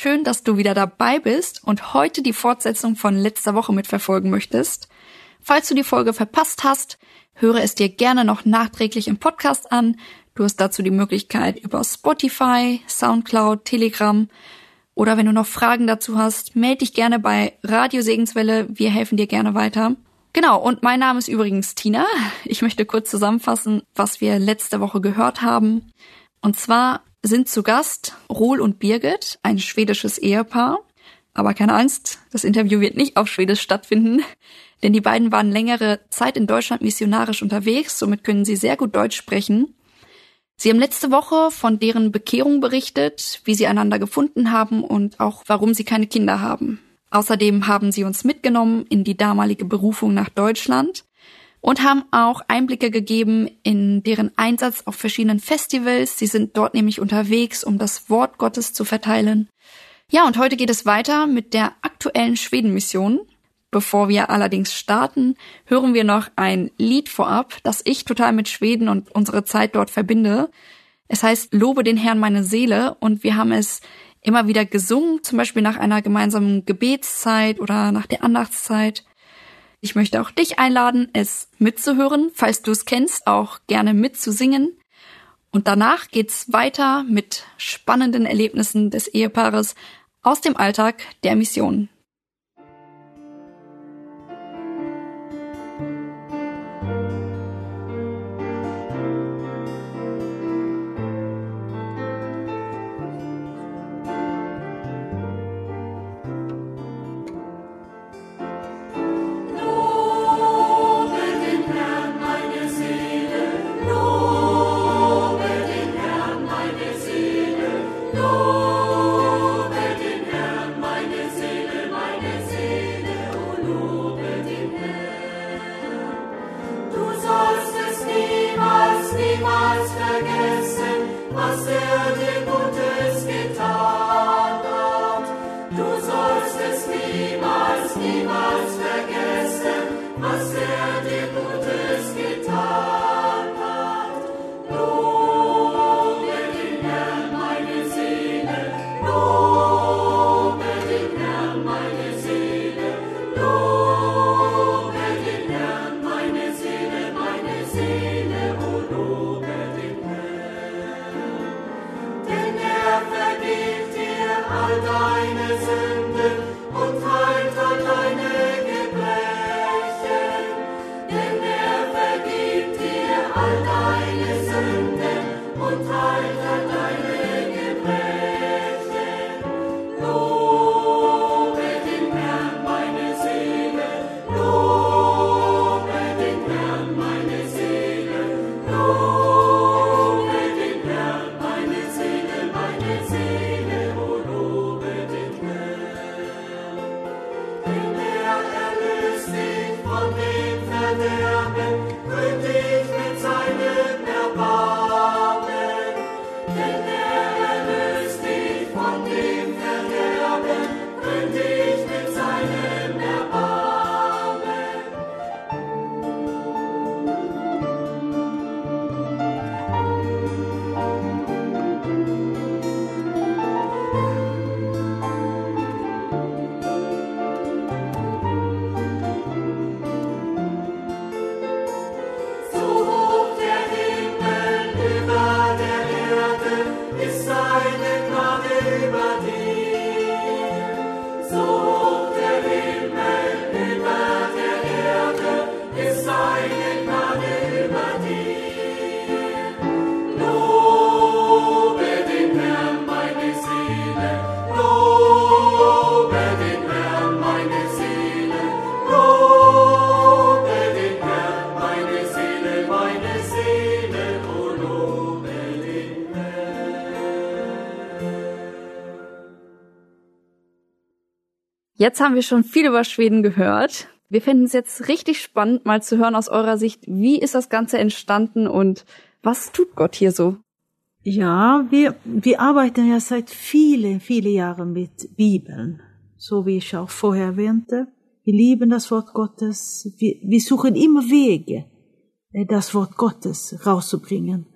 Schön, dass du wieder dabei bist und heute die Fortsetzung von letzter Woche mitverfolgen möchtest. Falls du die Folge verpasst hast, höre es dir gerne noch nachträglich im Podcast an. Du hast dazu die Möglichkeit über Spotify, Soundcloud, Telegram oder wenn du noch Fragen dazu hast, melde dich gerne bei Radio Segenswelle. Wir helfen dir gerne weiter. Genau, und mein Name ist übrigens Tina. Ich möchte kurz zusammenfassen, was wir letzte Woche gehört haben. Und zwar sind zu Gast Rohl und Birgit, ein schwedisches Ehepaar. Aber keine Angst, das Interview wird nicht auf Schwedisch stattfinden, denn die beiden waren längere Zeit in Deutschland missionarisch unterwegs, somit können sie sehr gut Deutsch sprechen. Sie haben letzte Woche von deren Bekehrung berichtet, wie sie einander gefunden haben und auch warum sie keine Kinder haben. Außerdem haben sie uns mitgenommen in die damalige Berufung nach Deutschland und haben auch Einblicke gegeben in deren Einsatz auf verschiedenen Festivals. Sie sind dort nämlich unterwegs, um das Wort Gottes zu verteilen. Ja, und heute geht es weiter mit der aktuellen Schwedenmission. Bevor wir allerdings starten, hören wir noch ein Lied vorab, das ich total mit Schweden und unsere Zeit dort verbinde. Es heißt Lobe den Herrn meine Seele und wir haben es immer wieder gesungen, zum Beispiel nach einer gemeinsamen Gebetszeit oder nach der Andachtszeit. Ich möchte auch dich einladen, es mitzuhören, falls du es kennst, auch gerne mitzusingen. Und danach geht's weiter mit spannenden Erlebnissen des Ehepaares aus dem Alltag der Mission. We must. Jetzt haben wir schon viel über Schweden gehört. Wir finden es jetzt richtig spannend, mal zu hören aus eurer Sicht, wie ist das Ganze entstanden und was tut Gott hier so? Ja, wir, wir arbeiten ja seit vielen, vielen Jahren mit Bibeln, so wie ich auch vorher erwähnte. Wir lieben das Wort Gottes. Wir, wir suchen immer Wege, äh, das Wort Gottes rauszubringen.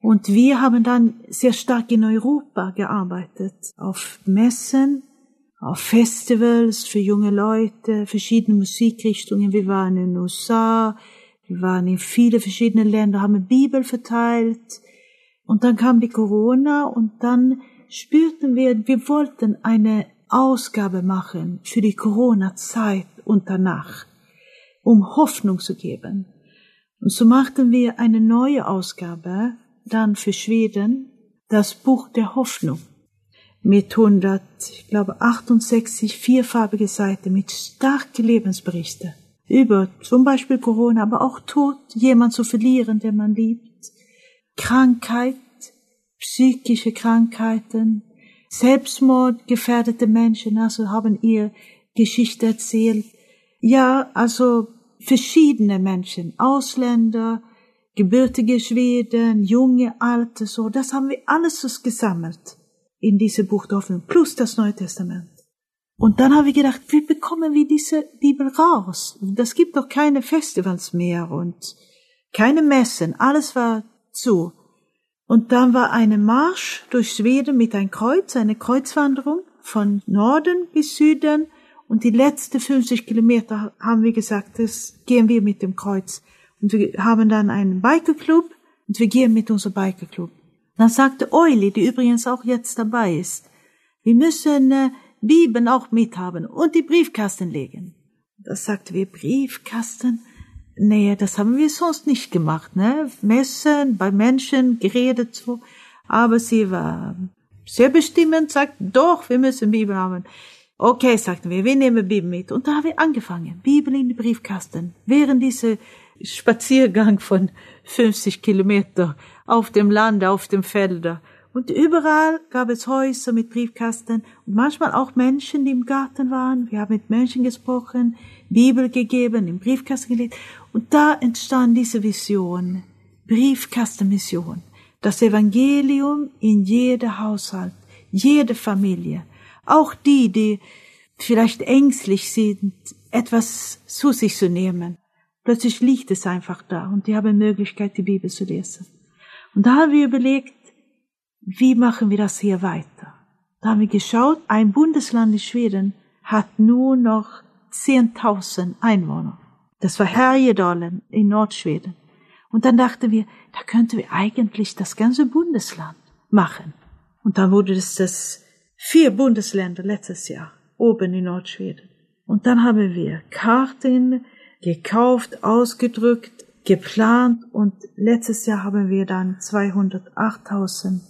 Und wir haben dann sehr stark in Europa gearbeitet, auf Messen, auf Festivals für junge Leute, verschiedene Musikrichtungen. Wir waren in den USA, wir waren in viele verschiedene Länder, haben Bibel verteilt. Und dann kam die Corona und dann spürten wir, wir wollten eine Ausgabe machen für die Corona-Zeit und danach, um Hoffnung zu geben. Und so machten wir eine neue Ausgabe dann für Schweden, das Buch der Hoffnung mit 100, ich glaube 68 vierfarbige Seiten mit starken Lebensberichten über zum Beispiel Corona, aber auch Tod, jemand zu verlieren, den man liebt, Krankheit, psychische Krankheiten, Selbstmord gefährdete Menschen, also haben ihr Geschichte erzählt. Ja, also verschiedene Menschen, Ausländer, gebürtige Schweden, junge, alte, so, das haben wir alles gesammelt in diese Buch der Hoffnung, plus das Neue Testament. Und dann habe ich gedacht, wie bekommen wir diese Bibel raus? Das gibt doch keine Festivals mehr und keine Messen, alles war zu. Und dann war eine Marsch durch Schweden mit ein Kreuz, eine Kreuzwanderung von Norden bis Süden. Und die letzten 50 Kilometer haben wir gesagt, das gehen wir mit dem Kreuz. Und wir haben dann einen Bikerclub und wir gehen mit unserem Bikerclub. Dann sagte Euli, die übrigens auch jetzt dabei ist, wir müssen äh, Bibeln auch mithaben und die Briefkasten legen. Das sagte wir, Briefkasten? Nee, das haben wir sonst nicht gemacht, ne? Messen, bei Menschen geredet so. Aber sie war sehr bestimmend, sagt, doch, wir müssen Bibel haben. Okay, sagten wir, wir nehmen Bibel mit. Und da haben wir angefangen, Bibel in die Briefkasten. Während dieser Spaziergang von 50 Kilometer auf dem Land, auf dem Felder. Und überall gab es Häuser mit Briefkasten und manchmal auch Menschen, die im Garten waren. Wir haben mit Menschen gesprochen, Bibel gegeben, im Briefkasten gelegt. Und da entstand diese Vision, Briefkastenmission. Das Evangelium in jeder Haushalt, jede Familie. Auch die, die vielleicht ängstlich sind, etwas zu sich zu nehmen. Plötzlich liegt es einfach da und die haben Möglichkeit, die Bibel zu lesen. Und da haben wir überlegt, wie machen wir das hier weiter? Da haben wir geschaut, ein Bundesland in Schweden hat nur noch 10.000 Einwohner. Das war Härjedalen in Nordschweden. Und dann dachten wir, da könnten wir eigentlich das ganze Bundesland machen. Und dann wurde es das vier Bundesländer letztes Jahr oben in Nordschweden. Und dann haben wir Karten gekauft, ausgedrückt, geplant und letztes Jahr haben wir dann 208.000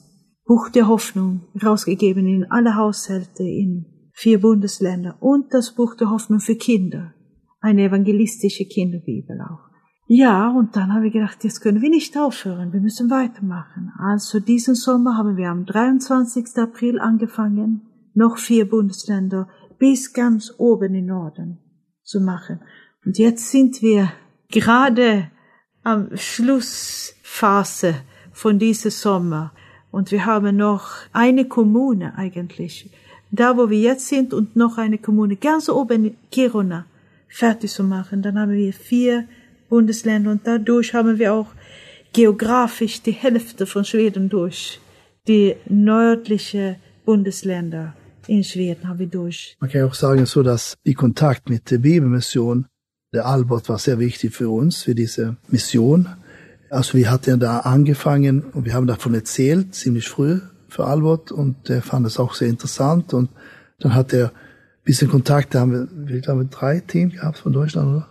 Buch der Hoffnung rausgegeben in alle Haushalte in vier Bundesländer und das Buch der Hoffnung für Kinder, eine evangelistische Kinderbibel auch. Ja, und dann haben wir gedacht, jetzt können wir nicht aufhören, wir müssen weitermachen. Also diesen Sommer haben wir am 23. April angefangen, noch vier Bundesländer bis ganz oben in Norden zu machen. Und jetzt sind wir gerade am Schlussphase von diesem Sommer. Und wir haben noch eine Kommune eigentlich, da wo wir jetzt sind und noch eine Kommune ganz oben in Kiruna fertig zu machen. Dann haben wir vier Bundesländer und dadurch haben wir auch geografisch die Hälfte von Schweden durch. Die nördliche Bundesländer in Schweden haben wir durch. Man kann auch sagen so, dass die Kontakt mit der Bibelmission der Albert war sehr wichtig für uns, für diese Mission. Also wir hatten da angefangen und wir haben davon erzählt, ziemlich früh für Albert und er fand es auch sehr interessant und dann hat er ein bisschen Kontakt, da haben wir, wir haben drei Teams gehabt von Deutschland, oder?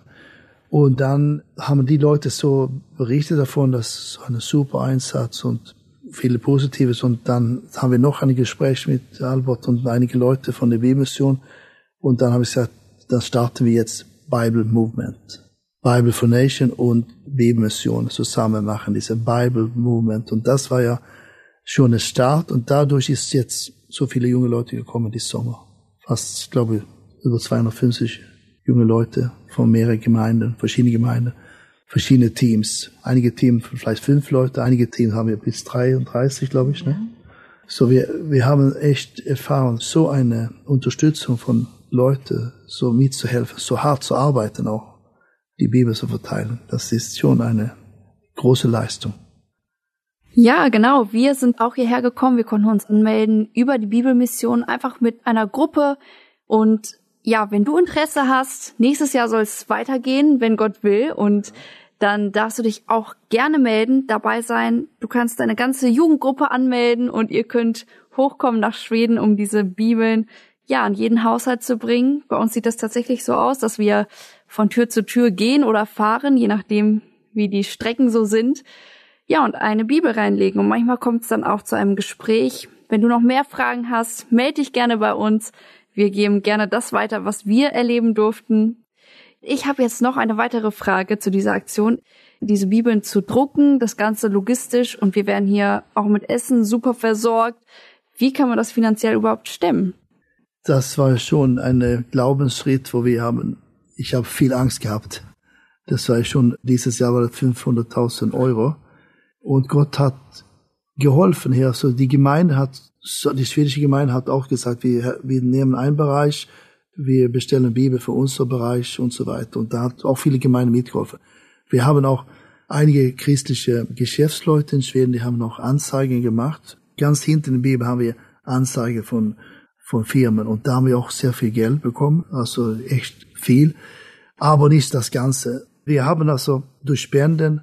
Und dann haben die Leute so berichtet davon, dass so ein super Einsatz und viele Positives und dann haben wir noch ein Gespräch mit Albert und einige Leute von der B-Mission und dann habe ich gesagt, dann starten wir jetzt Bible Movement. Bible for Nation und Bibelmission zusammen machen, diese Bible Movement. Und das war ja schon ein Start und dadurch ist jetzt so viele junge Leute gekommen diesen Sommer. Fast, ich glaube, über 250 junge Leute von mehreren Gemeinden, verschiedene Gemeinden, verschiedene Teams. Einige Teams vielleicht fünf Leute, einige Teams haben wir bis 33, glaube ich. Ne? So wir, wir haben echt erfahren, so eine Unterstützung von Leuten, so mitzuhelfen, so hart zu arbeiten auch, die Bibel zu verteilen. Das ist schon eine große Leistung. Ja, genau. Wir sind auch hierher gekommen. Wir konnten uns anmelden über die Bibelmission, einfach mit einer Gruppe. Und ja, wenn du Interesse hast, nächstes Jahr soll es weitergehen, wenn Gott will. Und dann darfst du dich auch gerne melden, dabei sein. Du kannst deine ganze Jugendgruppe anmelden und ihr könnt hochkommen nach Schweden, um diese Bibeln ja an jeden Haushalt zu bringen. Bei uns sieht das tatsächlich so aus, dass wir von Tür zu Tür gehen oder fahren, je nachdem, wie die Strecken so sind ja, und eine Bibel reinlegen. Und manchmal kommt es dann auch zu einem Gespräch. Wenn du noch mehr Fragen hast, melde dich gerne bei uns. Wir geben gerne das weiter, was wir erleben durften. Ich habe jetzt noch eine weitere Frage zu dieser Aktion. Diese Bibeln zu drucken, das Ganze logistisch und wir werden hier auch mit Essen super versorgt. Wie kann man das finanziell überhaupt stemmen? Das war schon ein Glaubensschritt, wo wir haben, ich habe viel Angst gehabt. Das war schon, dieses Jahr war 500.000 Euro. Und Gott hat geholfen hier. Also die Gemeinde hat, die schwedische Gemeinde hat auch gesagt, wir, wir nehmen einen Bereich, wir bestellen Bibel für unseren Bereich und so weiter. Und da hat auch viele Gemeinden mitgeholfen. Wir haben auch einige christliche Geschäftsleute in Schweden, die haben noch Anzeigen gemacht. Ganz hinten in der Bibel haben wir Anzeige von, von Firmen und da haben wir auch sehr viel Geld bekommen, also echt viel. Aber nicht das Ganze. Wir haben also durch Spenden,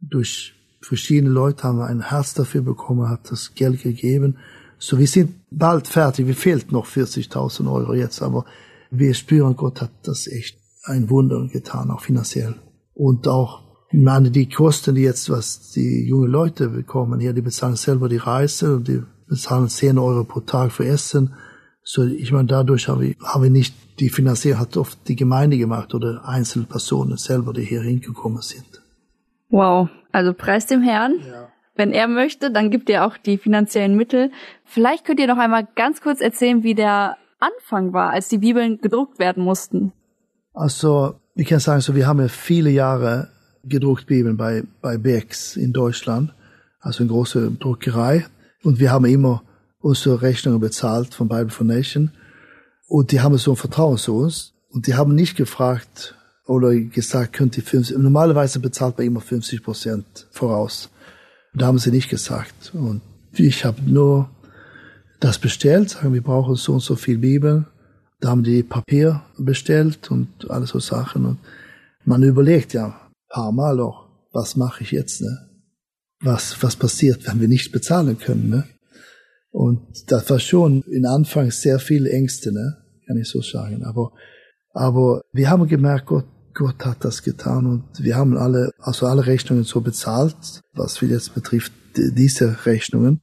durch verschiedene Leute haben ein Herz dafür bekommen, hat das Geld gegeben. So, wir sind bald fertig. Wir fehlt noch 40.000 Euro jetzt, aber wir spüren, Gott hat das echt ein Wunder getan, auch finanziell. Und auch, ich meine, die Kosten, die jetzt, was die jungen Leute bekommen hier, die bezahlen selber die Reise und die bezahlen 10 Euro pro Tag für Essen. So, ich meine, dadurch haben wir, haben wir nicht, die Finanzierung hat oft die Gemeinde gemacht oder einzelne Personen selber, die hier hingekommen sind. Wow, also preis dem Herrn. Ja. Wenn er möchte, dann gibt er auch die finanziellen Mittel. Vielleicht könnt ihr noch einmal ganz kurz erzählen, wie der Anfang war, als die Bibeln gedruckt werden mussten. Also, ich kann sagen, so, wir haben ja viele Jahre gedruckt Bibeln bei, bei Becks in Deutschland, also eine große Druckerei. Und wir haben immer unsere Rechnungen bezahlt von Bible Foundation. Und die haben so ein Vertrauen zu uns. Und die haben nicht gefragt, oder gesagt, könnt ihr 50, normalerweise bezahlt man immer 50 Prozent voraus. Da haben sie nicht gesagt. Und ich habe nur das bestellt, sagen, wir brauchen so und so viel Bibel. Da haben die Papier bestellt und alles so Sachen. Und man überlegt ja ein paar Mal auch, was mache ich jetzt, ne? Was, was passiert, wenn wir nicht bezahlen können, ne? Und das war schon in Anfang sehr viel Ängste, ne? Kann ich so sagen. Aber, aber wir haben gemerkt, Gott, Gott hat das getan und wir haben alle, also alle Rechnungen so bezahlt, was wir jetzt betrifft, diese Rechnungen.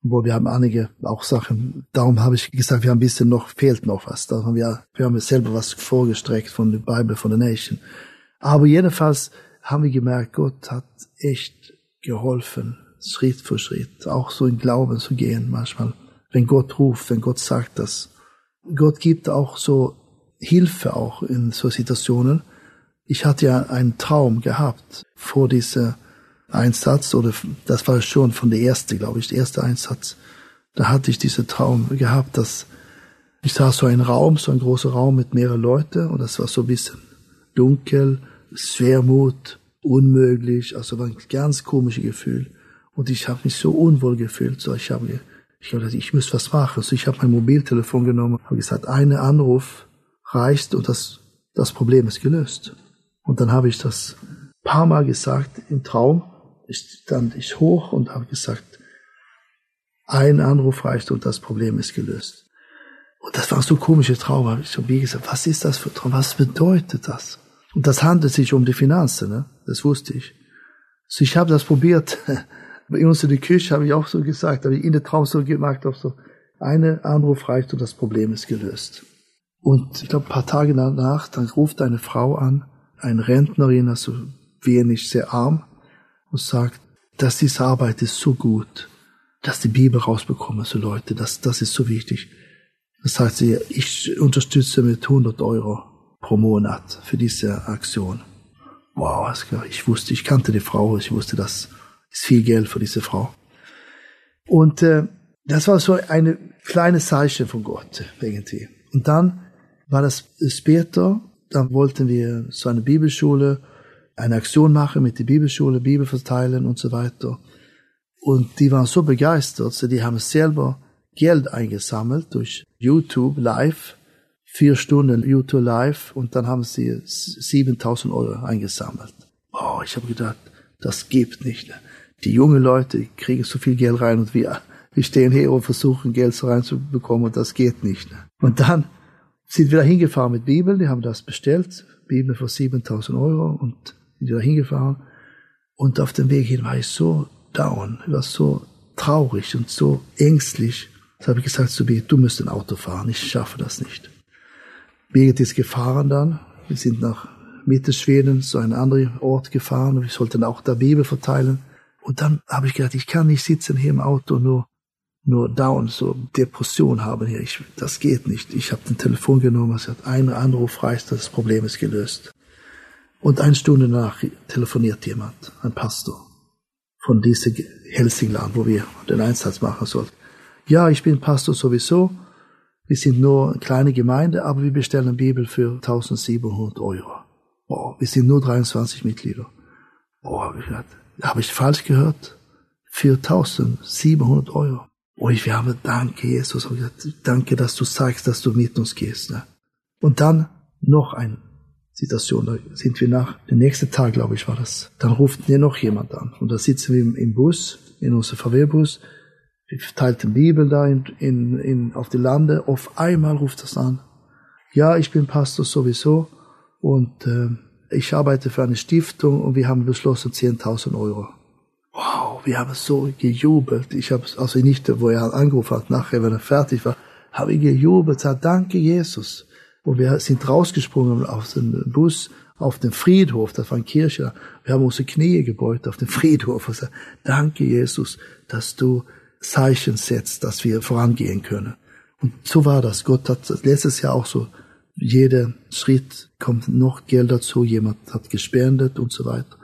Wo wir haben einige auch Sachen, darum habe ich gesagt, wir haben ein bisschen noch, fehlt noch was. Da haben wir, wir haben selber was vorgestreckt von der Bible, von der Nation. Aber jedenfalls haben wir gemerkt, Gott hat echt geholfen, Schritt für Schritt, auch so in Glauben zu gehen manchmal. Wenn Gott ruft, wenn Gott sagt das. Gott gibt auch so Hilfe auch in so Situationen. Ich hatte ja einen Traum gehabt vor diesem Einsatz, oder das war schon von der erste, glaube ich, der erste Einsatz. Da hatte ich diesen Traum gehabt, dass ich sah so einen Raum, so ein großer Raum mit mehreren Leuten und das war so ein bisschen dunkel, Schwermut, unmöglich, also war ein ganz komisches Gefühl. Und ich habe mich so unwohl gefühlt, so ich habe ich habe ich muss was machen. So ich habe mein Mobiltelefon genommen, habe gesagt, einen Anruf reicht und das, das Problem ist gelöst. Und dann habe ich das paar Mal gesagt im Traum. Ich stand ich hoch und habe gesagt, ein Anruf reicht und das Problem ist gelöst. Und das war so ein komischer Traum. Habe ich so wie gesagt, was ist das für ein Traum? Was bedeutet das? Und das handelt sich um die Finanzen, ne? Das wusste ich. So, ich habe das probiert. Bei uns in der Küche habe ich auch so gesagt, habe ich in der Traum so gemacht, auch so, eine Anruf reicht und das Problem ist gelöst. Und ich glaube, ein paar Tage danach, dann ruft eine Frau an, eine Rentnerin, also wenig, sehr arm, und sagt, dass diese Arbeit ist so gut, dass die Bibel rausbekommen, so Leute, das, das ist so wichtig. Das sagt sie, ich unterstütze mit 100 Euro pro Monat für diese Aktion. Wow, ich wusste, ich kannte die Frau, ich wusste, das ist viel Geld für diese Frau. Und äh, das war so eine kleine Zeichen von Gott irgendwie. Und dann war das später, dann wollten wir so eine Bibelschule, eine Aktion machen mit der Bibelschule, Bibel verteilen und so weiter. Und die waren so begeistert, so die haben selber Geld eingesammelt durch YouTube live, vier Stunden YouTube live und dann haben sie 7000 Euro eingesammelt. Oh, ich habe gedacht, das gibt nicht. Die jungen Leute kriegen so viel Geld rein und wir, wir stehen hier und versuchen Geld so reinzubekommen und das geht nicht. Und dann sind wir da hingefahren mit Bibel, die haben das bestellt, Bibel für 7000 Euro und sind da hingefahren. Und auf dem Weg hin war ich so down, ich war so traurig und so ängstlich. Da habe ich gesagt zu Birgit, du musst ein Auto fahren, ich schaffe das nicht. Birgit ist gefahren dann, wir sind nach Mitte Schweden, so einen anderen Ort gefahren und wir sollten auch da Bibel verteilen. Und dann habe ich gedacht, ich kann nicht sitzen hier im Auto nur nur down, so Depression haben hier. Ich, das geht nicht. Ich habe den Telefon genommen, es hat einen Anruf reicht, das Problem ist gelöst. Und eine Stunde danach telefoniert jemand, ein Pastor von diesem Helsingland, wo wir den Einsatz machen sollten. Ja, ich bin Pastor sowieso. Wir sind nur eine kleine Gemeinde, aber wir bestellen Bibel für 1700 Euro. Oh, wir sind nur 23 Mitglieder. Oh, habe ich, hab ich falsch gehört? Für 1700 Euro. Und ich habe danke, Jesus. Und gesagt, danke, dass du sagst, dass du mit uns gehst. Ne? Und dann noch eine Situation, da sind wir nach, der nächste Tag, glaube ich, war das. Dann ruft mir noch jemand an. Und da sitzen wir im, Bus, in unserem VW-Bus. Wir verteilten Bibel da in, in, in, auf die Lande. Auf einmal ruft das an. Ja, ich bin Pastor sowieso und äh, ich arbeite für eine Stiftung und wir haben beschlossen 10.000 Euro wow, wir haben so gejubelt. Ich habe also nicht, wo er angerufen hat, nachher, wenn er fertig war, habe ich gejubelt, gesagt, danke Jesus. Und wir sind rausgesprungen auf den Bus, auf den Friedhof, das war eine Kirche. Wir haben unsere Knie gebeugt auf den Friedhof und gesagt, danke Jesus, dass du Zeichen setzt, dass wir vorangehen können. Und so war das. Gott hat letztes Jahr auch so, jeder Schritt kommt noch Geld dazu, jemand hat gespendet und so weiter.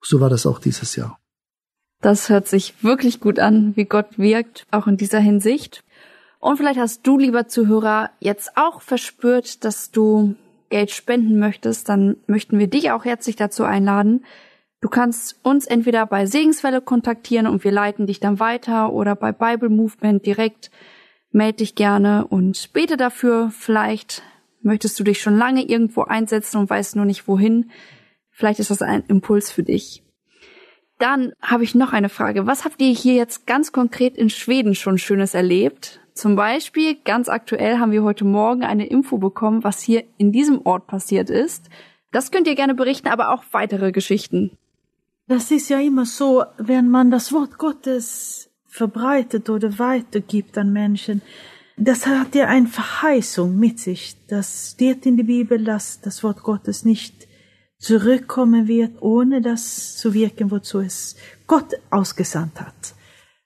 So war das auch dieses Jahr. Das hört sich wirklich gut an, wie Gott wirkt, auch in dieser Hinsicht. Und vielleicht hast du, lieber Zuhörer, jetzt auch verspürt, dass du Geld spenden möchtest, dann möchten wir dich auch herzlich dazu einladen. Du kannst uns entweder bei Segenswelle kontaktieren und wir leiten dich dann weiter oder bei Bible Movement direkt. Meld dich gerne und bete dafür. Vielleicht möchtest du dich schon lange irgendwo einsetzen und weißt nur nicht wohin. Vielleicht ist das ein Impuls für dich. Dann habe ich noch eine Frage. Was habt ihr hier jetzt ganz konkret in Schweden schon Schönes erlebt? Zum Beispiel, ganz aktuell haben wir heute Morgen eine Info bekommen, was hier in diesem Ort passiert ist. Das könnt ihr gerne berichten, aber auch weitere Geschichten. Das ist ja immer so, wenn man das Wort Gottes verbreitet oder weitergibt an Menschen, das hat ja eine Verheißung mit sich. Das steht in der Bibel, dass das Wort Gottes nicht zurückkommen wird, ohne das zu wirken, wozu es Gott ausgesandt hat.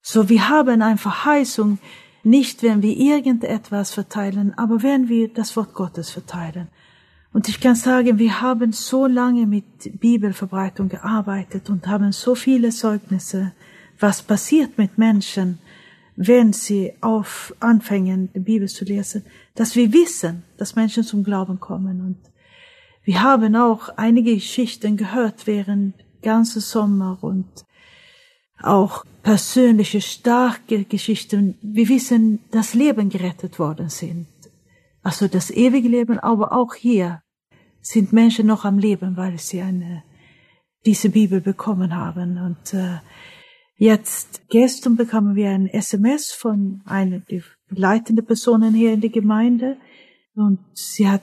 So wir haben eine Verheißung, nicht wenn wir irgendetwas verteilen, aber wenn wir das Wort Gottes verteilen. Und ich kann sagen, wir haben so lange mit Bibelverbreitung gearbeitet und haben so viele Zeugnisse, was passiert mit Menschen, wenn sie auf anfangen, die Bibel zu lesen, dass wir wissen, dass Menschen zum Glauben kommen und wir haben auch einige Geschichten gehört während ganzen Sommer und auch persönliche, starke Geschichten. Wir wissen, dass Leben gerettet worden sind. Also das ewige Leben, aber auch hier sind Menschen noch am Leben, weil sie eine, diese Bibel bekommen haben. Und äh, jetzt gestern bekamen wir ein SMS von einer der leitenden Personen hier in der Gemeinde und sie hat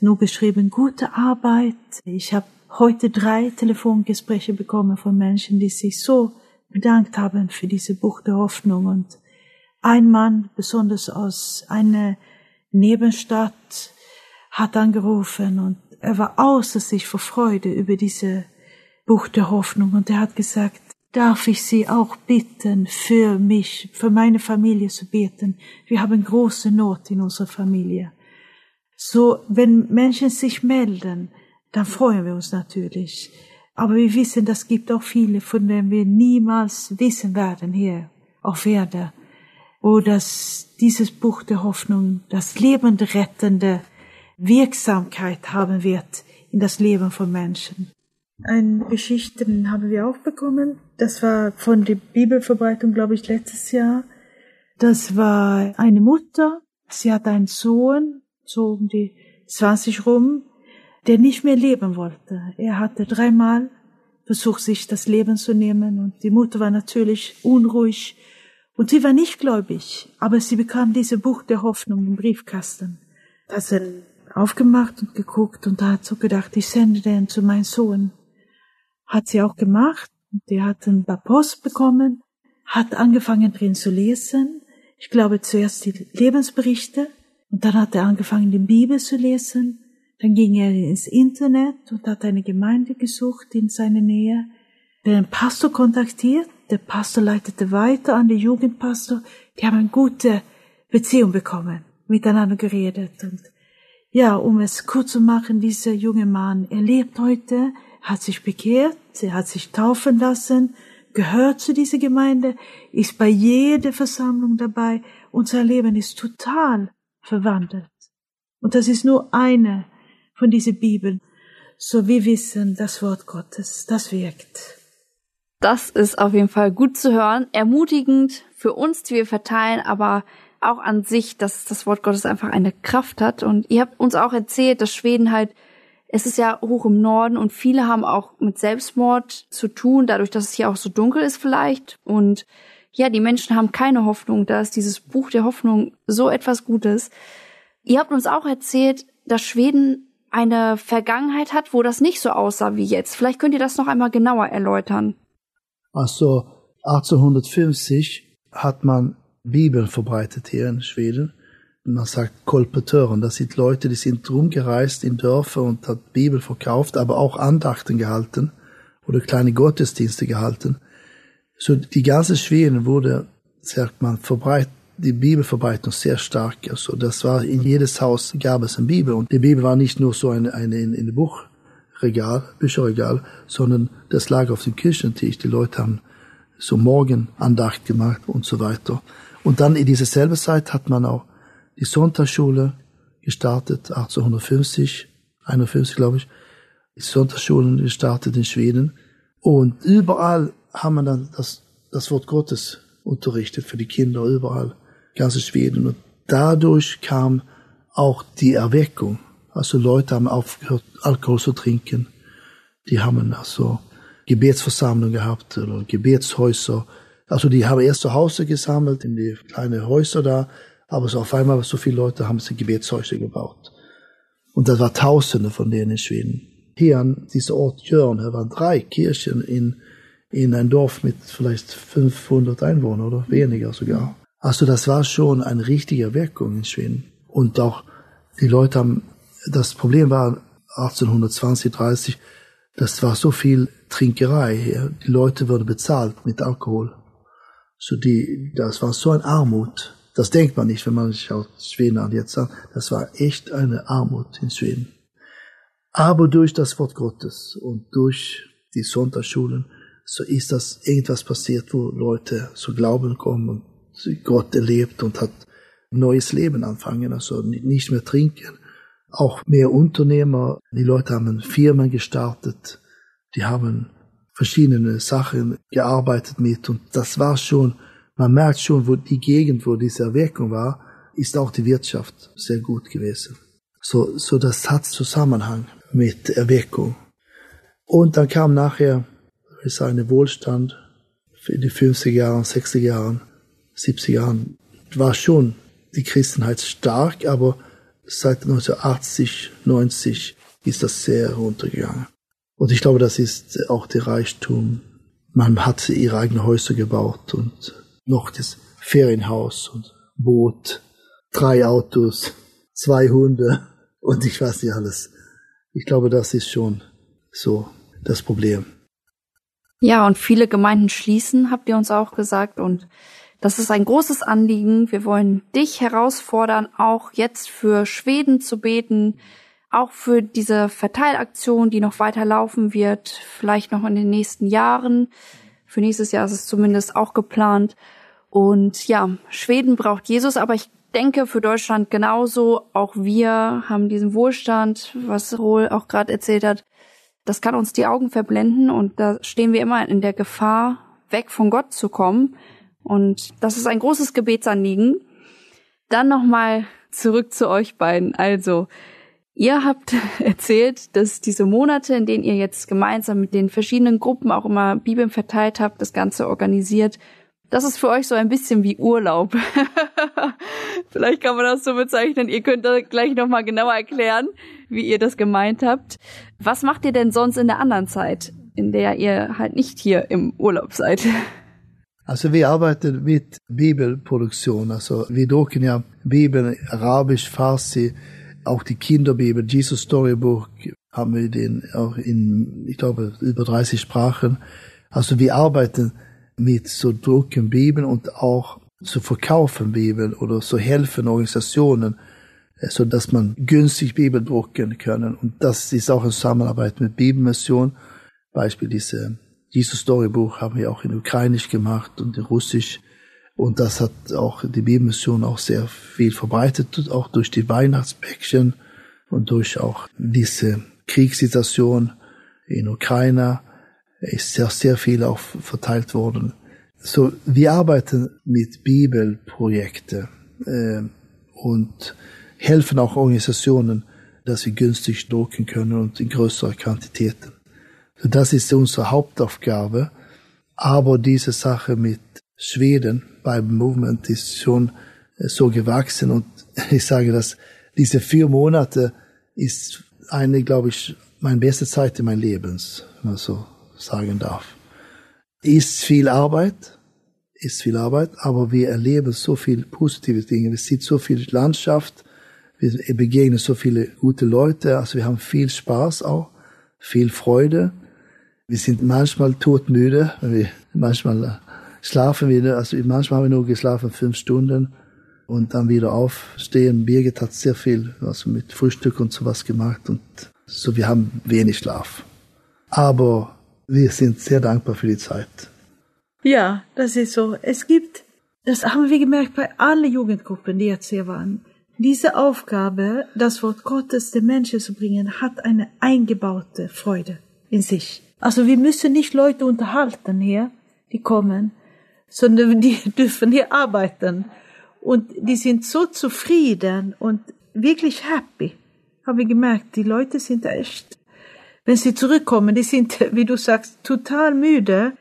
nur geschrieben, gute Arbeit. Ich habe heute drei Telefongespräche bekommen von Menschen, die sich so bedankt haben für diese Buch der Hoffnung. Und ein Mann, besonders aus einer Nebenstadt, hat angerufen und er war außer sich vor Freude über diese Buch der Hoffnung und er hat gesagt, darf ich Sie auch bitten, für mich, für meine Familie zu beten. Wir haben große Not in unserer Familie. So, wenn Menschen sich melden, dann freuen wir uns natürlich. Aber wir wissen, das gibt auch viele, von denen wir niemals wissen werden hier auf Erde, wo das, dieses Buch der Hoffnung, das lebendrettende Wirksamkeit haben wird in das Leben von Menschen. Eine Geschichte haben wir auch bekommen. Das war von der Bibelverbreitung, glaube ich, letztes Jahr. Das war eine Mutter. Sie hat einen Sohn, so um die 20 rum, der nicht mehr leben wollte. Er hatte dreimal versucht, sich das Leben zu nehmen und die Mutter war natürlich unruhig und sie war nicht gläubig, aber sie bekam diese Buch der Hoffnung im Briefkasten. Da hat aufgemacht und geguckt und da hat so gedacht, ich sende den zu meinem Sohn. Hat sie auch gemacht. Der hat ein paar Post bekommen, hat angefangen drin zu lesen. Ich glaube zuerst die Lebensberichte und dann hat er angefangen, die Bibel zu lesen. Dann ging er ins Internet und hat eine Gemeinde gesucht in seiner Nähe, den Pastor kontaktiert. Der Pastor leitete weiter an den Jugendpastor. Die haben eine gute Beziehung bekommen, miteinander geredet. Und ja, um es kurz zu machen, dieser junge Mann, er lebt heute, hat sich bekehrt, er hat sich taufen lassen, gehört zu dieser Gemeinde, ist bei jeder Versammlung dabei und sein Leben ist total verwandelt. Und das ist nur eine von diesen Bibeln. So wir wissen, das Wort Gottes, das wirkt. Das ist auf jeden Fall gut zu hören, ermutigend für uns, die wir verteilen, aber auch an sich, dass das Wort Gottes einfach eine Kraft hat. Und ihr habt uns auch erzählt, dass Schweden halt, es ist ja hoch im Norden und viele haben auch mit Selbstmord zu tun, dadurch, dass es hier auch so dunkel ist vielleicht. Und ja, die Menschen haben keine Hoffnung. Da ist dieses Buch der Hoffnung so etwas Gutes. Ihr habt uns auch erzählt, dass Schweden eine Vergangenheit hat, wo das nicht so aussah wie jetzt. Vielleicht könnt ihr das noch einmal genauer erläutern. Also 1850 hat man Bibeln verbreitet hier in Schweden. Man sagt Kolporteuren, das sind Leute, die sind rumgereist in Dörfer und hat Bibel verkauft, aber auch Andachten gehalten oder kleine Gottesdienste gehalten. So die ganze Schweden wurde, sagt man, verbreitet die Bibelverbreitung sehr stark. Also das war in jedes Haus gab es eine Bibel und die Bibel war nicht nur so eine, eine in, in Buchregal, Bücherregal, sondern das lag auf dem Kirchentisch. Die Leute haben so Morgenandacht gemacht und so weiter. Und dann in dieser selben Zeit hat man auch die Sonntagsschule gestartet, 1850, 51 glaube ich, die Sonntagsschulen gestartet in Schweden. Und überall haben wir dann das, das Wort Gottes unterrichtet für die Kinder, überall ganze Schweden. Und dadurch kam auch die Erweckung. Also Leute haben aufgehört, Alkohol zu trinken. Die haben also Gebetsversammlungen gehabt oder Gebetshäuser. Also die haben erst zu Hause gesammelt, in die kleinen Häuser da, aber so auf einmal so viele Leute haben sie Gebetshäuser gebaut. Und das war Tausende von denen in Schweden. Hier an diesem Ort Jörn, da waren drei Kirchen in, in ein Dorf mit vielleicht 500 Einwohnern oder weniger sogar. Also das war schon eine richtige Wirkung in Schweden. Und auch die Leute haben, das Problem war 1820, 30, das war so viel Trinkerei hier. Die Leute wurden bezahlt mit Alkohol. So die, das war so eine Armut. Das denkt man nicht, wenn man sich aus Schweden an jetzt sagt. Das war echt eine Armut in Schweden. Aber durch das Wort Gottes und durch die Sonntagsschulen, so ist das irgendwas passiert, wo Leute zu Glauben kommen und Gott erlebt und hat neues Leben anfangen, also nicht mehr trinken. Auch mehr Unternehmer, die Leute haben Firmen gestartet, die haben verschiedene Sachen gearbeitet mit und das war schon, man merkt schon, wo die Gegend, wo diese Erweckung war, ist auch die Wirtschaft sehr gut gewesen. So, so das hat Zusammenhang mit Erweckung. Und dann kam nachher, ich sage, Wohlstand in die 50er Jahren, 60er Jahren 70 Jahren war schon die Christenheit stark, aber seit 1980, 90 ist das sehr runtergegangen. Und ich glaube, das ist auch der Reichtum. Man hat ihre eigenen Häuser gebaut und noch das Ferienhaus und Boot, drei Autos, zwei Hunde und ich weiß nicht alles. Ich glaube, das ist schon so das Problem. Ja, und viele Gemeinden schließen, habt ihr uns auch gesagt. Und Das ist ein großes Anliegen. Wir wollen dich herausfordern, auch jetzt für Schweden zu beten, auch für diese Verteilaktion, die noch weiter laufen wird, vielleicht noch in den nächsten Jahren. Für nächstes Jahr ist es zumindest auch geplant. Und ja, Schweden braucht Jesus, aber ich denke für Deutschland genauso. Auch wir haben diesen Wohlstand, was Rohl auch gerade erzählt hat. Das kann uns die Augen verblenden und da stehen wir immer in der Gefahr, weg von Gott zu kommen. Und das ist ein großes Gebetsanliegen. Dann nochmal zurück zu euch beiden. Also, ihr habt erzählt, dass diese Monate, in denen ihr jetzt gemeinsam mit den verschiedenen Gruppen auch immer Bibeln verteilt habt, das Ganze organisiert, das ist für euch so ein bisschen wie Urlaub. Vielleicht kann man das so bezeichnen. Ihr könnt das gleich nochmal genauer erklären, wie ihr das gemeint habt. Was macht ihr denn sonst in der anderen Zeit, in der ihr halt nicht hier im Urlaub seid? Also wir arbeiten mit Bibelproduktion. Also wir drucken ja Bibeln, Arabisch, Farsi, auch die Kinderbibel, Jesus Storybook haben wir den auch in, ich glaube, über 30 Sprachen. Also wir arbeiten mit so drucken Bibeln und auch zu verkaufen Bibeln oder so helfen Organisationen, äh, so dass man günstig Bibel drucken können. Und das ist auch in Zusammenarbeit mit Bibelmission. Beispiel diese Jesus Storybuch haben wir auch in Ukrainisch gemacht und in Russisch. Und das hat auch die Bibelmission auch sehr viel verbreitet, auch durch die Weihnachtspäckchen und durch auch diese Kriegssituation in Ukraine ist sehr, sehr viel auch verteilt worden. So, wir arbeiten mit Bibelprojekten äh, und helfen auch Organisationen, dass wir günstig drucken können und in größere Quantitäten. So, das ist unsere Hauptaufgabe. Aber diese Sache mit Schweden beim Movement ist schon äh, so gewachsen und ich sage dass diese vier Monate ist eine, glaube ich, meine beste Zeit in meinem Lebens, also sagen darf. Ist viel Arbeit, ist viel Arbeit, aber wir erleben so viele positive Dinge. Wir sehen so viel Landschaft, wir begegnen so viele gute Leute, also wir haben viel Spaß auch, viel Freude. Wir sind manchmal todmüde, wir, manchmal schlafen wir, also manchmal haben wir nur geschlafen fünf Stunden und dann wieder aufstehen. Birgit hat sehr viel also mit Frühstück und sowas gemacht und so wir haben wenig Schlaf. Aber wir sind sehr dankbar für die Zeit. Ja, das ist so. Es gibt, das haben wir gemerkt bei allen Jugendgruppen, die jetzt hier waren. Diese Aufgabe, das Wort Gottes den Menschen zu bringen, hat eine eingebaute Freude in sich. Also wir müssen nicht Leute unterhalten hier, die kommen, sondern die dürfen hier arbeiten. Und die sind so zufrieden und wirklich happy. Habe ich gemerkt, die Leute sind echt wenn sie zurückkommen, die sind, wie du sagst, total müde.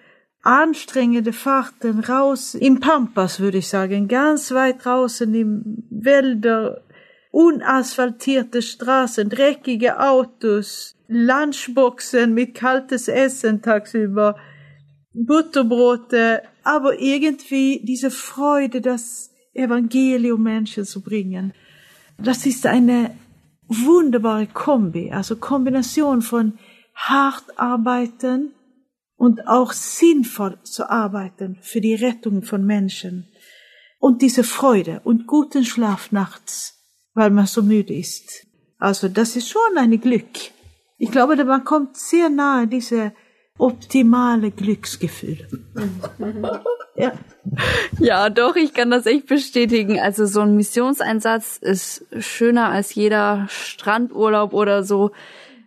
Anstrengende Fahrten raus im Pampas, würde ich sagen, ganz weit draußen im Wälder, unasphaltierte Straßen, dreckige Autos, Lunchboxen mit kaltes Essen tagsüber, Butterbrote, aber irgendwie diese Freude, das Evangelium Menschen zu bringen. Das ist eine wunderbare Kombi, also Kombination von hart arbeiten und auch sinnvoll zu arbeiten für die Rettung von Menschen. Und diese Freude und guten Schlaf nachts, weil man so müde ist. Also das ist schon ein Glück. Ich glaube, man kommt sehr nahe diese optimale Glücksgefühl. ja. ja, doch, ich kann das echt bestätigen. Also so ein Missionseinsatz ist schöner als jeder Strandurlaub oder so.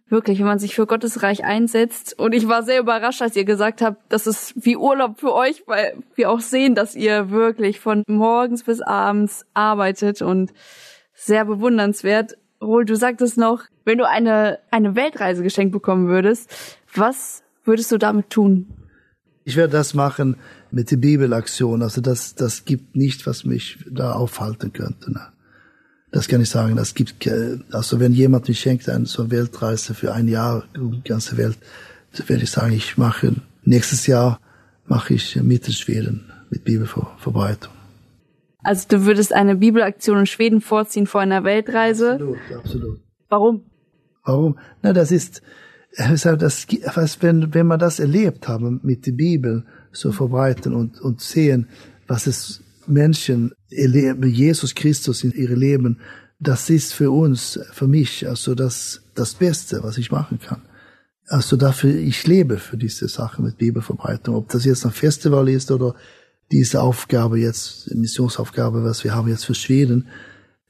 Wirklich, wenn man sich für Gottes Reich einsetzt. Und ich war sehr überrascht, als ihr gesagt habt, das ist wie Urlaub für euch, weil wir auch sehen, dass ihr wirklich von morgens bis abends arbeitet und sehr bewundernswert. Rohl, du sagtest noch, wenn du eine, eine Weltreise geschenkt bekommen würdest, was würdest du damit tun? Ich werde das machen mit der Bibelaktion. Also das, das gibt nicht, was mich da aufhalten könnte. Ne? Das kann ich sagen. Das gibt, also wenn jemand mir schenkt eine so Weltreise für ein Jahr um die ganze Welt, dann werde ich sagen, ich mache nächstes Jahr mache ich mit in Schweden mit Bibelverbreitung. Also du würdest eine Bibelaktion in Schweden vorziehen vor einer Weltreise? Absolut, absolut. Warum? Warum? Na, das ist, das, was, wenn, wenn man das erlebt haben mit der Bibel so verbreiten und, und sehen, was es Menschen Jesus Christus in ihrem Leben, das ist für uns, für mich, also das, das Beste, was ich machen kann. Also dafür, ich lebe für diese Sache mit Bibelverbreitung. Ob das jetzt ein Festival ist oder diese Aufgabe jetzt, Missionsaufgabe, was wir haben jetzt für Schweden,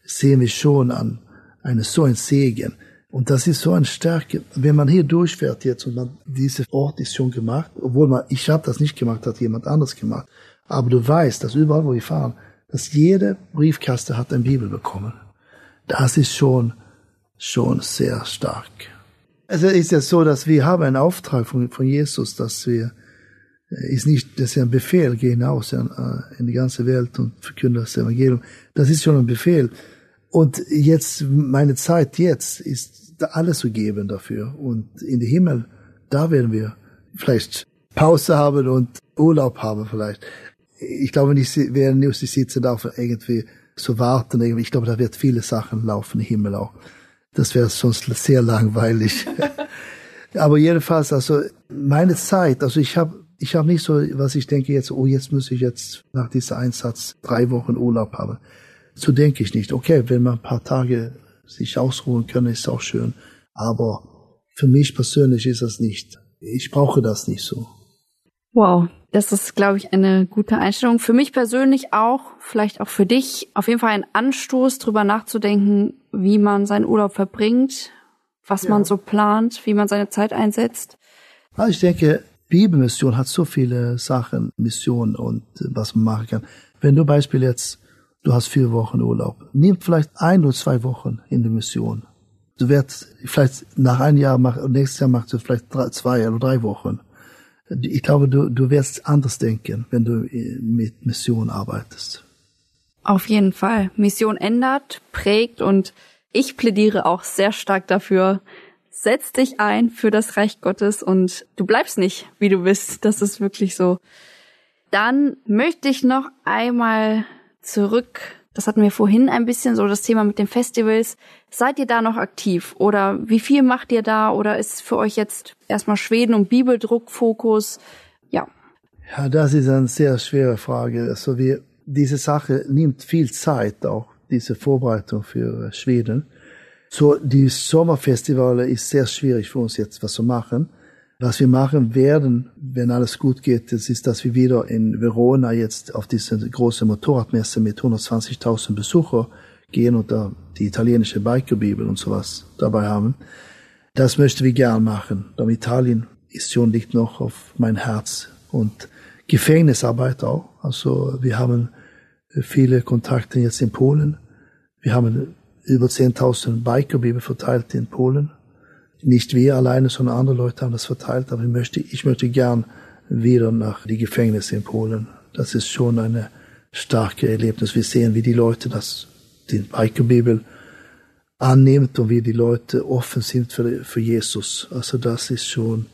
sehen wir schon an eine so ein Segen. Und das ist so eine Stärke. Wenn man hier durchfährt jetzt und man, diese Ort ist schon gemacht, obwohl man, ich habe das nicht gemacht, hat jemand anders gemacht. Aber du weißt, dass überall, wo wir fahren, dass jede Briefkaste hat eine Bibel bekommen. Das ist schon, schon sehr stark. Also ist ja so, dass wir haben einen Auftrag von, von Jesus, dass wir, äh, ist nicht, das ist ein Befehl, geh hinaus in, äh, in die ganze Welt und verkünde das Evangelium. Das ist schon ein Befehl. Und jetzt, meine Zeit jetzt ist alles zu geben dafür. Und in den Himmel, da werden wir vielleicht Pause haben und Urlaub haben vielleicht. Ich glaube nicht, werden nicht sitzen da irgendwie so warten. Ich glaube, da wird viele Sachen laufen im Himmel auch. Das wäre sonst sehr langweilig. Aber jedenfalls, also meine Zeit, also ich habe ich habe nicht so, was ich denke jetzt, oh, jetzt muss ich jetzt nach diesem Einsatz drei Wochen Urlaub haben. So denke ich nicht. Okay, wenn man ein paar Tage sich ausruhen können, ist auch schön. Aber für mich persönlich ist das nicht. Ich brauche das nicht so. Wow, das ist, glaube ich, eine gute Einstellung. Für mich persönlich auch, vielleicht auch für dich, auf jeden Fall ein Anstoß, drüber nachzudenken, wie man seinen Urlaub verbringt, was ja. man so plant, wie man seine Zeit einsetzt. Also ich denke, Bibelmission hat so viele Sachen, Missionen und was man machen kann. Wenn du Beispiel jetzt du hast vier Wochen Urlaub. Nimm vielleicht ein oder zwei Wochen in der Mission. Du wirst vielleicht nach einem Jahr, nächstes Jahr machst du vielleicht drei, zwei oder drei Wochen. Ich glaube, du, du wirst anders denken, wenn du mit Mission arbeitest. Auf jeden Fall. Mission ändert, prägt und ich plädiere auch sehr stark dafür, setz dich ein für das Reich Gottes und du bleibst nicht, wie du bist. Das ist wirklich so. Dann möchte ich noch einmal zurück. Das hatten wir vorhin ein bisschen so das Thema mit den Festivals. Seid ihr da noch aktiv oder wie viel macht ihr da oder ist für euch jetzt erstmal Schweden und Bibeldruck Fokus? Ja. Ja, das ist eine sehr schwere Frage. Also wir, diese Sache nimmt viel Zeit auch, diese Vorbereitung für Schweden. So, die Sommerfestivale ist sehr schwierig für uns jetzt, was zu machen. Was wir machen werden, wenn alles gut geht, das ist, dass wir wieder in Verona jetzt auf diese große Motorradmesse mit 120.000 Besucher gehen und da die italienische Bikerbibel und sowas dabei haben. Das möchten wir gern machen. Da Italien ist schon liegt noch auf mein Herz und Gefängnisarbeit auch. Also wir haben viele Kontakte jetzt in Polen. Wir haben über 10.000 Bikerbibel verteilt in Polen nicht wir alleine, sondern andere Leute haben das verteilt. Aber ich möchte, ich möchte gern wieder nach die Gefängnisse in Polen. Das ist schon eine starke Erlebnis. Wir sehen, wie die Leute das, die Biker-Bibel annimmt und wie die Leute offen sind für, für Jesus. Also das ist schon,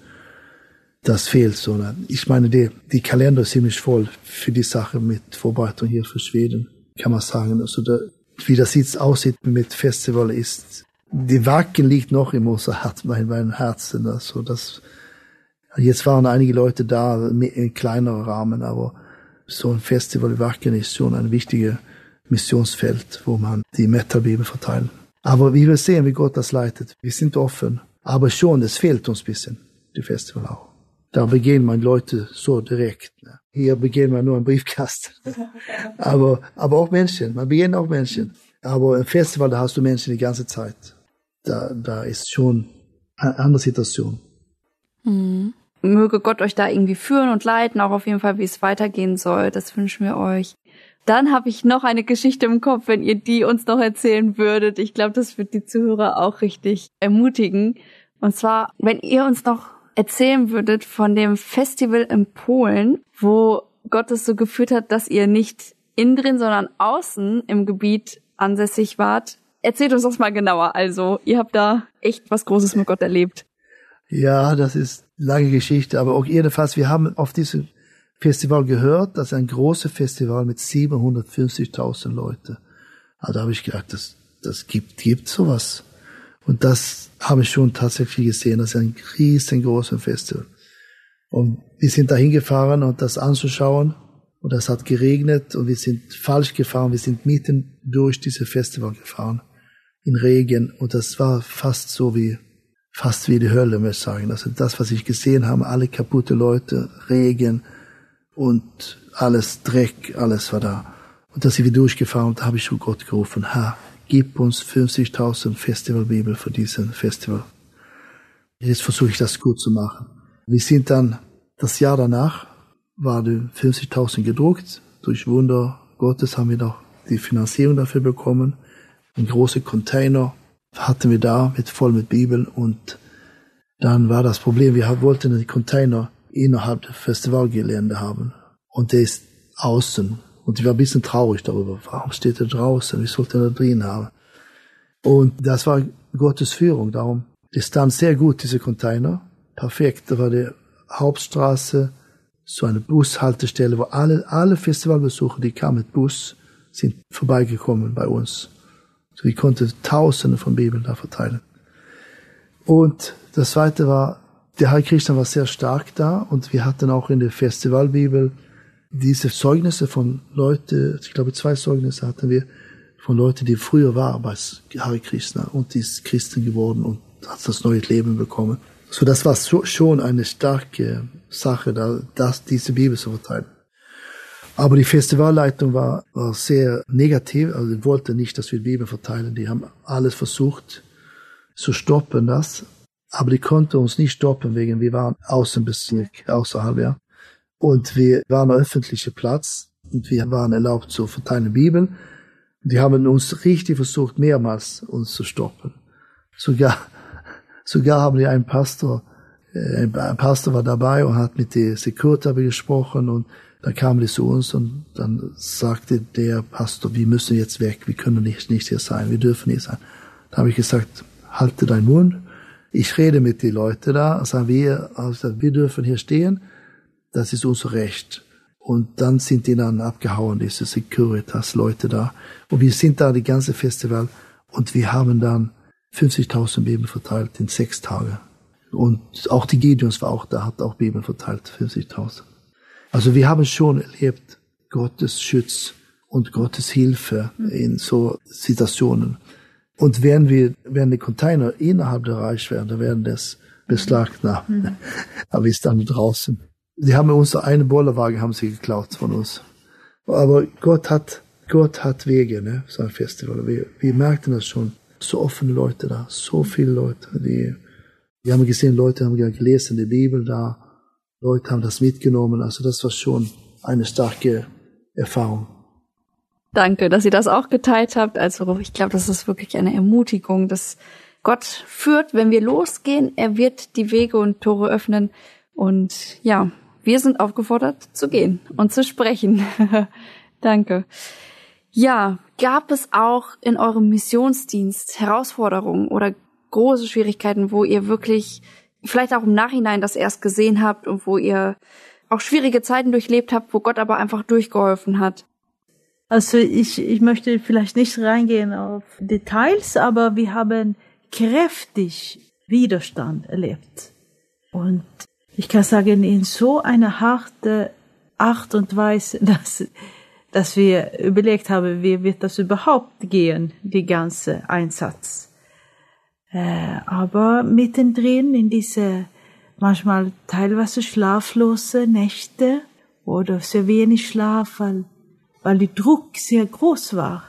das fehlt so. Ich meine, die, die Kalender ist ziemlich voll für die Sache mit Vorbereitung hier für Schweden, kann man sagen. Also da, wie das jetzt aussieht mit Festival ist die Wacken liegt noch in unser Herz, mein, mein Herzen. Also das, jetzt waren einige Leute da in kleinerer Rahmen, aber so ein Festival Wacken ist schon ein wichtiges Missionsfeld, wo man die Metalbibel verteilt. Aber wir will sehen, wie Gott das leitet. Wir sind offen. Aber schon, es fehlt uns ein bisschen, die Festival auch. Da begehen man Leute so direkt. Ne? Hier begehen man nur einen Briefkasten. aber, aber auch Menschen. Man begegnet auch Menschen. Aber im Festival, da hast du Menschen die ganze Zeit da, da ist schon eine andere Situation. Mhm. Möge Gott euch da irgendwie führen und leiten, auch auf jeden Fall, wie es weitergehen soll. Das wünschen wir euch. Dann habe ich noch eine Geschichte im Kopf, wenn ihr die uns noch erzählen würdet. Ich glaube, das wird die Zuhörer auch richtig ermutigen. Und zwar, wenn ihr uns noch erzählen würdet von dem Festival in Polen, wo Gott es so geführt hat, dass ihr nicht innen drin, sondern außen im Gebiet ansässig wart, Erzählt uns das mal genauer. Also, ihr habt da echt was Großes mit Gott erlebt. Ja, das ist lange Geschichte, aber auch jedenfalls, wir haben auf diesem Festival gehört, das ist ein großes Festival mit 750.000 Leute. Also da habe ich gedacht, das, das gibt, gibt sowas. Und das habe ich schon tatsächlich gesehen. Das ist ein riesengroßes Festival. Und wir sind da hingefahren und das anzuschauen. Und es hat geregnet und wir sind falsch gefahren. Wir sind mitten durch diese Festival gefahren. In Regen. Und das war fast so wie, fast wie die Hölle, muss ich sagen. Also das, was ich gesehen habe, alle kaputte Leute, Regen und alles Dreck, alles war da. Und da sind wir durchgefahren und da habe ich schon Gott gerufen, Herr, gib uns 50.000 Festivalbibel für diesen Festival. Jetzt versuche ich das gut zu machen. Wir sind dann das Jahr danach war die 50.000 gedruckt. Durch Wunder Gottes haben wir noch die Finanzierung dafür bekommen. Ein großer Container hatten wir da mit voll mit Bibeln und dann war das Problem, wir wollten den Container innerhalb des Festivalgelände haben und der ist außen und ich war ein bisschen traurig darüber. Warum steht er draußen? Wir sollten da drin haben. Und das war Gottes Führung. Darum ist dann sehr gut, diese Container. Perfekt. Da war die Hauptstraße, so eine Bushaltestelle, wo alle, alle Festivalbesucher, die kamen mit Bus, sind vorbeigekommen bei uns. So, ich konnte Tausende von Bibeln da verteilen. Und das zweite war, der Herr Christian war sehr stark da und wir hatten auch in der Festivalbibel diese Zeugnisse von Leute, ich glaube zwei Zeugnisse hatten wir von Leuten, die früher waren bei Hare Krishna und die ist Christen geworden und hat das neue Leben bekommen. So, das war so, schon eine starke Sache, da, das, diese Bibel zu verteilen. Aber die Festivalleitung war, war sehr negativ, also sie wollte nicht, dass wir die Bibel verteilen. Die haben alles versucht zu stoppen, das. Aber die konnten uns nicht stoppen, wegen wir waren Außenbezirk, außerhalb, ja. Und wir waren ein öffentlicher Platz und wir waren erlaubt zu verteilen Bibeln. Die haben uns richtig versucht, mehrmals uns zu stoppen. Sogar, sogar haben die einen Pastor, äh, ein Pastor war dabei und hat mit der Security gesprochen und da kamen die zu uns und dann sagte der Pastor, wir müssen jetzt weg, wir können nicht, nicht hier sein, wir dürfen nicht sein. Da habe ich gesagt, halte deinen Mund. Ich rede mit den Leuten da, sagen wir, also wir dürfen hier stehen, das ist unser Recht. Und dann sind die dann abgehauen, diese Securitas-Leute da. Und wir sind da die ganze Festival und wir haben dann 50.000 Bibeln verteilt in sechs Tagen. Und auch die Gideons war auch da, hat auch Bibeln verteilt, 50.000. Also wir haben schon erlebt Gottes Schutz und Gottes Hilfe in so Situationen. Und wenn wir, wenn die Container innerhalb der Reich wären, dann wären das beschlagnahmt. Mhm. Aber wir sind dann draußen. Die haben uns eine Bollerwagen haben sie geklaut von uns. Aber Gott hat, Gott hat Wege, ne, so ein Festival. Wir, wir merkten das schon. So offene Leute da, so viele Leute, die, wir haben gesehen, Leute haben gelesen die Bibel da, Leute haben das mitgenommen. Also das war schon eine starke Erfahrung. Danke, dass ihr das auch geteilt habt. Also ich glaube, das ist wirklich eine Ermutigung, dass Gott führt, wenn wir losgehen. Er wird die Wege und Tore öffnen. Und ja, wir sind aufgefordert zu gehen und zu sprechen. Danke. Ja, gab es auch in eurem Missionsdienst Herausforderungen oder große Schwierigkeiten, wo ihr wirklich vielleicht auch im Nachhinein das erst gesehen habt und wo ihr auch schwierige Zeiten durchlebt habt, wo Gott aber einfach durchgeholfen hat? Also ich, ich möchte vielleicht nicht reingehen auf Details, aber wir haben kräftig Widerstand erlebt. Und ich kann sagen, in so einer harte Art und Weise, dass, dass wir überlegt haben, wie wird das überhaupt gehen, die ganze Einsatz. Äh, aber mittendrin in diese manchmal teilweise schlaflose Nächte oder sehr wenig Schlaf, weil, weil der Druck sehr groß war,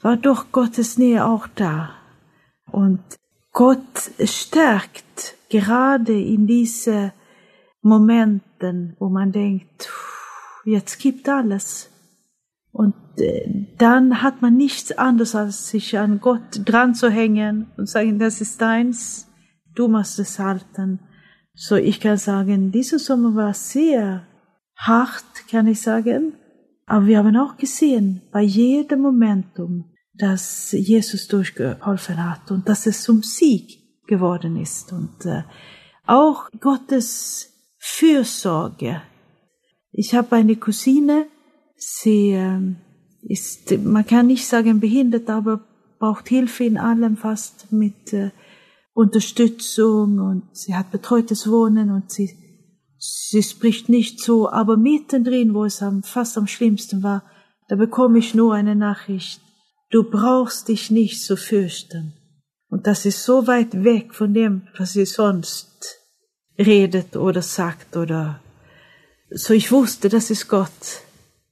war doch Gottes Nähe auch da. Und Gott stärkt gerade in diese Momenten, wo man denkt, jetzt gibt alles. Und äh, dann hat man nichts anderes, als sich an Gott dran zu hängen und sagen, das ist deins, du musst es halten. So, ich kann sagen, dieser Sommer war sehr hart, kann ich sagen. Aber wir haben auch gesehen, bei jedem Momentum, dass Jesus durchgeholfen hat und dass es zum Sieg geworden ist. Und äh, auch Gottes Fürsorge. Ich habe eine Cousine, sie äh, ist, man kann nicht sagen behindert, aber braucht Hilfe in allem fast mit äh, Unterstützung und sie hat betreutes Wohnen und sie, sie spricht nicht so, aber mittendrin, wo es am, fast am schlimmsten war, da bekomme ich nur eine Nachricht. Du brauchst dich nicht zu fürchten. Und das ist so weit weg von dem, was sie sonst redet oder sagt oder so. Ich wusste, das ist Gott.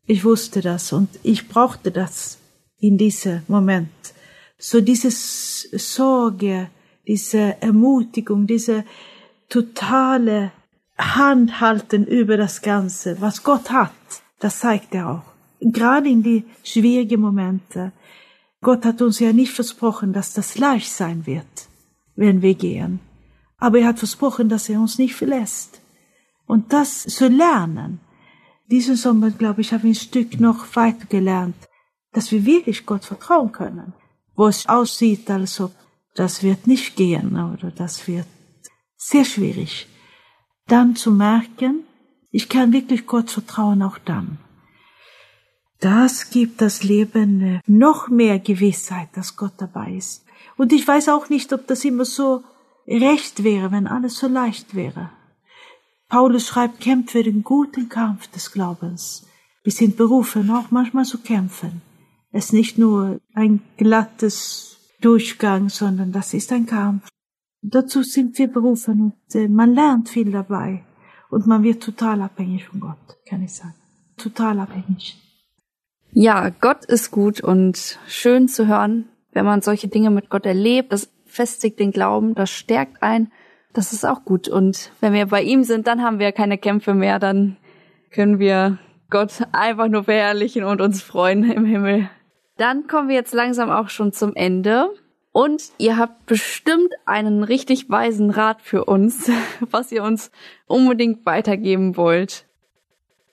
Ich wusste das und ich brauchte das in diesem Moment. So diese Sorge, diese Ermutigung, diese totale Handhalten über das Ganze, was Gott hat, das zeigt er auch. Gerade in die schwierigen Momente. Gott hat uns ja nicht versprochen, dass das leicht sein wird, wenn wir gehen. Aber er hat versprochen, dass er uns nicht verlässt. Und das zu lernen, diesen Sommer, glaube ich, habe ich ein Stück noch weiter gelernt, dass wir wirklich Gott vertrauen können. Wo es aussieht, als ob das wird nicht gehen oder das wird sehr schwierig. Dann zu merken, ich kann wirklich Gott vertrauen auch dann. Das gibt das Leben noch mehr Gewissheit, dass Gott dabei ist. Und ich weiß auch nicht, ob das immer so recht wäre, wenn alles so leicht wäre. Paulus schreibt, kämpfe den guten Kampf des Glaubens. Wir sind berufen, auch manchmal zu kämpfen. Es ist nicht nur ein glattes Durchgang, sondern das ist ein Kampf. Dazu sind wir berufen und äh, man lernt viel dabei. Und man wird total abhängig von Gott, kann ich sagen. Total abhängig. Ja, Gott ist gut und schön zu hören, wenn man solche Dinge mit Gott erlebt. Das festigt den Glauben, das stärkt ein. Das ist auch gut. Und wenn wir bei ihm sind, dann haben wir keine Kämpfe mehr. Dann können wir Gott einfach nur verherrlichen und uns freuen im Himmel. Dann kommen wir jetzt langsam auch schon zum Ende. Und ihr habt bestimmt einen richtig weisen Rat für uns, was ihr uns unbedingt weitergeben wollt.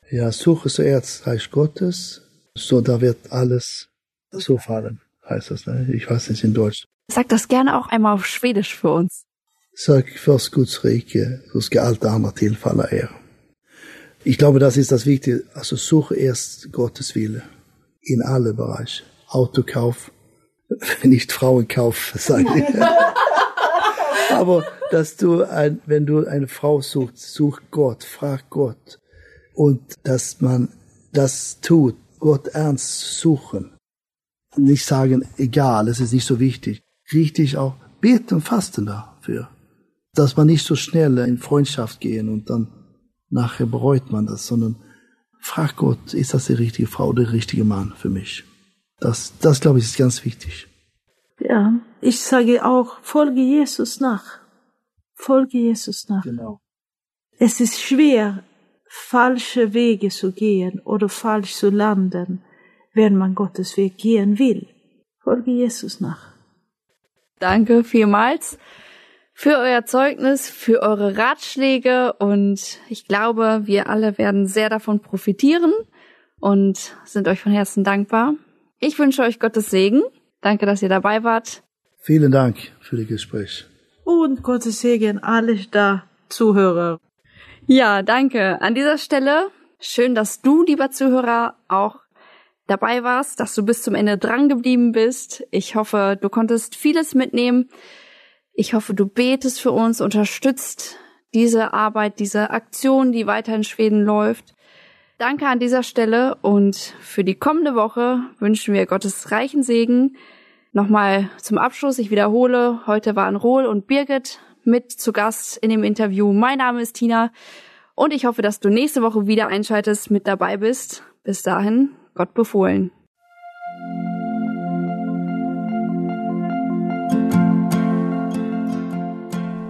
Ja, suche zuerst Reich Gottes, so da wird alles so fallen, heißt das. Ne? Ich weiß nicht in Deutsch. Sag das gerne auch einmal auf Schwedisch für uns. Sök först Guds rike, så ska allt annat tillfalla er. Ich glaube, das ist das Wichtige. Also suche erst Gottes Wille in alle Bereiche. Autokauf, nicht Frauenkauf, ich. Aber dass du, ein, wenn du eine Frau suchst, such Gott, frag Gott. Und dass man das tut, Gott ernst suchen. Nicht sagen, egal, es ist nicht so wichtig. Richtig auch beten und fasten dafür. Dass man nicht so schnell in Freundschaft gehen und dann nachher bereut man das, sondern frag Gott, ist das die richtige Frau oder der richtige Mann für mich? Das, das glaube ich, ist ganz wichtig. Ja, ich sage auch, folge Jesus nach. Folge Jesus nach. Genau. Es ist schwer, falsche Wege zu gehen oder falsch zu landen, wenn man Gottes Weg gehen will. Folge Jesus nach. Danke vielmals für euer Zeugnis, für eure Ratschläge und ich glaube, wir alle werden sehr davon profitieren und sind euch von Herzen dankbar. Ich wünsche euch Gottes Segen. Danke, dass ihr dabei wart. Vielen Dank für das Gespräch. Und Gottes Segen alle da Zuhörer. Ja, danke. An dieser Stelle schön, dass du, lieber Zuhörer, auch dabei warst, dass du bis zum Ende dran geblieben bist. Ich hoffe, du konntest vieles mitnehmen. Ich hoffe, du betest für uns, unterstützt diese Arbeit, diese Aktion, die weiter in Schweden läuft. Danke an dieser Stelle und für die kommende Woche wünschen wir Gottes reichen Segen. Nochmal zum Abschluss, ich wiederhole, heute waren Rohl und Birgit mit zu Gast in dem Interview. Mein Name ist Tina und ich hoffe, dass du nächste Woche wieder einschaltest, mit dabei bist. Bis dahin, Gott befohlen.